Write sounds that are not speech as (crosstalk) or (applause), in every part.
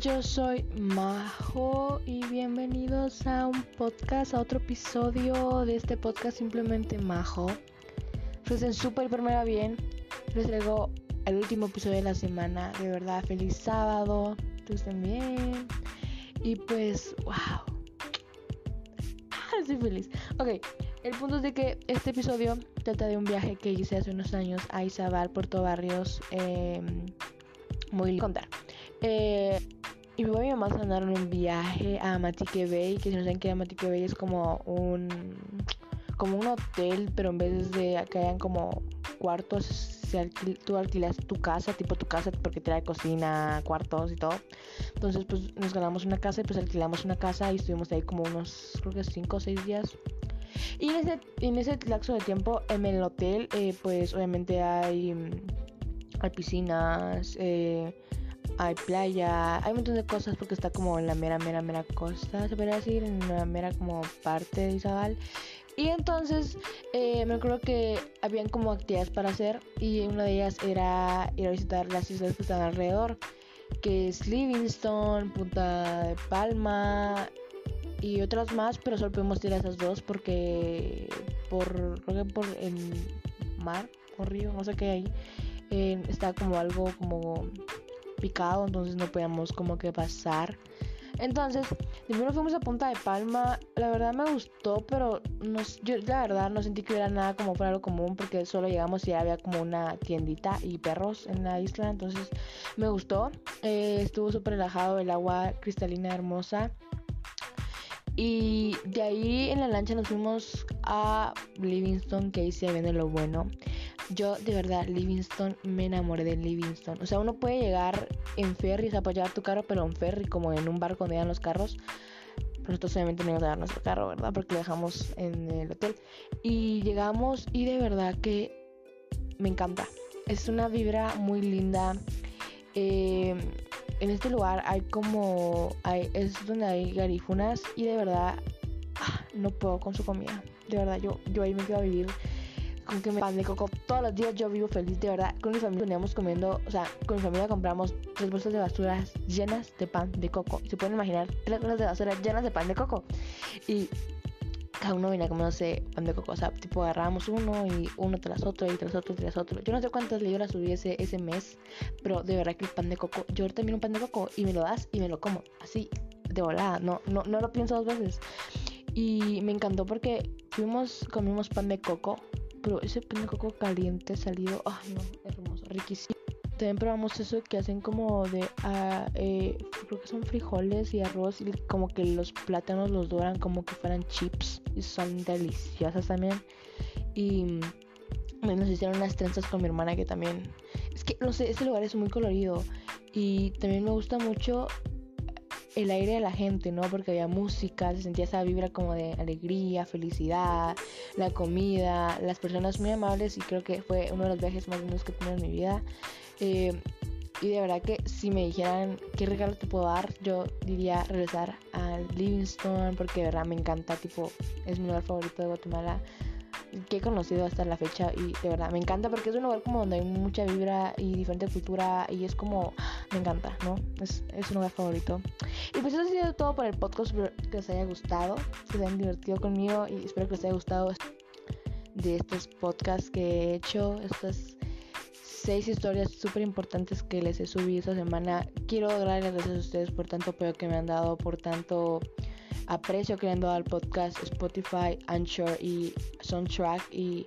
yo soy Majo y bienvenidos a un podcast, a otro episodio de este podcast simplemente Majo. Estén súper, hiper, mega bien. Les traigo el último episodio de la semana. De verdad, feliz sábado. Que estén bien. Y pues, wow. (laughs) Estoy feliz. Ok, el punto es de que este episodio trata de un viaje que hice hace unos años a Izabal, Puerto Barrios. Eh, muy contar. Eh, y mi papá y mi mamá se mandaron un viaje a Matique Bay, que si no saben que Matique Bay es como un como un hotel, pero en vez de que hayan como cuartos, tú alquilas tu casa, tipo tu casa, porque trae cocina, cuartos y todo. Entonces, pues nos ganamos una casa y pues alquilamos una casa y estuvimos ahí como unos, creo que 5 o 6 días. Y en ese, en ese lapso de tiempo, en el hotel, eh, pues obviamente hay, hay piscinas, eh, hay playa, hay un montón de cosas porque está como en la mera, mera, mera costa, se podría decir, en la mera como parte de Izabal. Y entonces eh, me acuerdo que habían como actividades para hacer y una de ellas era ir a visitar las islas que están alrededor, que es Livingston, Punta de Palma y otras más, pero solo podemos ir a esas dos porque por, creo que por el mar o río, no sé qué hay, eh, está como algo como picado, entonces no podíamos como que pasar. Entonces, primero fuimos a Punta de Palma, la verdad me gustó, pero yo la verdad no sentí que hubiera nada como fuera lo común porque solo llegamos y había como una tiendita y perros en la isla, entonces me gustó, eh, estuvo súper relajado, el agua cristalina hermosa. Y de ahí en la lancha nos fuimos a Livingston, que ahí se viene lo bueno. Yo de verdad, Livingston, me enamoré de Livingston. O sea, uno puede llegar en ferry, o sea, llevar tu carro, pero en ferry, como en un barco donde dan los carros. Nosotros obviamente no íbamos a dar nuestro carro, ¿verdad? Porque lo dejamos en el hotel. Y llegamos y de verdad que me encanta. Es una vibra muy linda. Eh, en este lugar hay como... Hay, es donde hay garífunas y de verdad ah, no puedo con su comida. De verdad, yo, yo ahí me quedo a vivir con que me pan de coco todos los días yo vivo feliz de verdad. Con mi familia veníamos comiendo o sea con mi familia compramos tres bolsas de basura llenas de pan de coco. Se pueden imaginar tres bolsas de basura llenas de pan de coco. Y cada uno venía comiéndose pan de coco. O sea tipo agarrábamos uno y uno tras otro y tras otro y tras otro. Yo no sé cuántas libras subí ese, ese mes pero de verdad que el pan de coco yo ahorita miro un pan de coco y me lo das y me lo como así de volada. No no no lo pienso dos veces. Y me encantó porque fuimos comimos pan de coco pero ese pan de coco caliente salido, ay no, hermoso, riquísimo. También probamos eso que hacen como de, uh, creo que son frijoles y arroz y como que los plátanos los doran como que fueran chips y son deliciosas también. Y nos hicieron unas trenzas con mi hermana que también, es que no sé, este lugar es muy colorido y también me gusta mucho el aire de la gente, ¿no? Porque había música, se sentía esa vibra como de alegría, felicidad, la comida, las personas muy amables y creo que fue uno de los viajes más lindos que he tenido en mi vida. Eh, y de verdad que si me dijeran qué regalo te puedo dar, yo diría regresar al Livingston porque de verdad me encanta, tipo, es mi lugar favorito de Guatemala que he conocido hasta la fecha y de verdad me encanta porque es un lugar como donde hay mucha vibra y diferente cultura y es como me encanta, ¿no? Es, es un lugar favorito. Y pues eso ha sido todo por el podcast, espero que les haya gustado, que se hayan divertido conmigo y espero que les haya gustado de estos podcasts que he hecho, estas seis historias súper importantes que les he subido esta semana. Quiero darles gracias a ustedes por tanto apoyo que me han dado, por tanto aprecio que le han dado al podcast Spotify, Anchor y Soundtrack y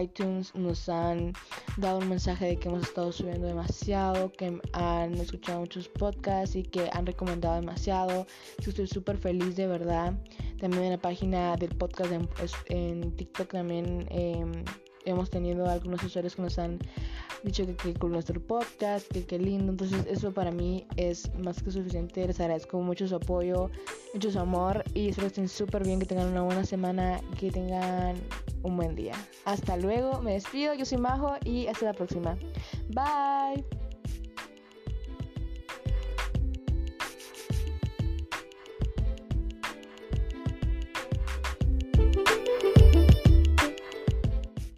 iTunes nos han dado un mensaje de que hemos estado subiendo demasiado, que han escuchado muchos podcasts y que han recomendado demasiado. Estoy súper feliz de verdad. También en la página del podcast en, TikTok también em, hemos tenido algunos usuarios que nos han dicho que, que con nuestro podcast, que qué lindo. Entonces eso para mí es más que suficiente. Les agradezco mucho su apoyo, mucho su amor y espero que estén súper bien, que tengan una buena semana, que tengan un buen día. Hasta luego, me despido, yo soy Majo y hasta la próxima. Bye.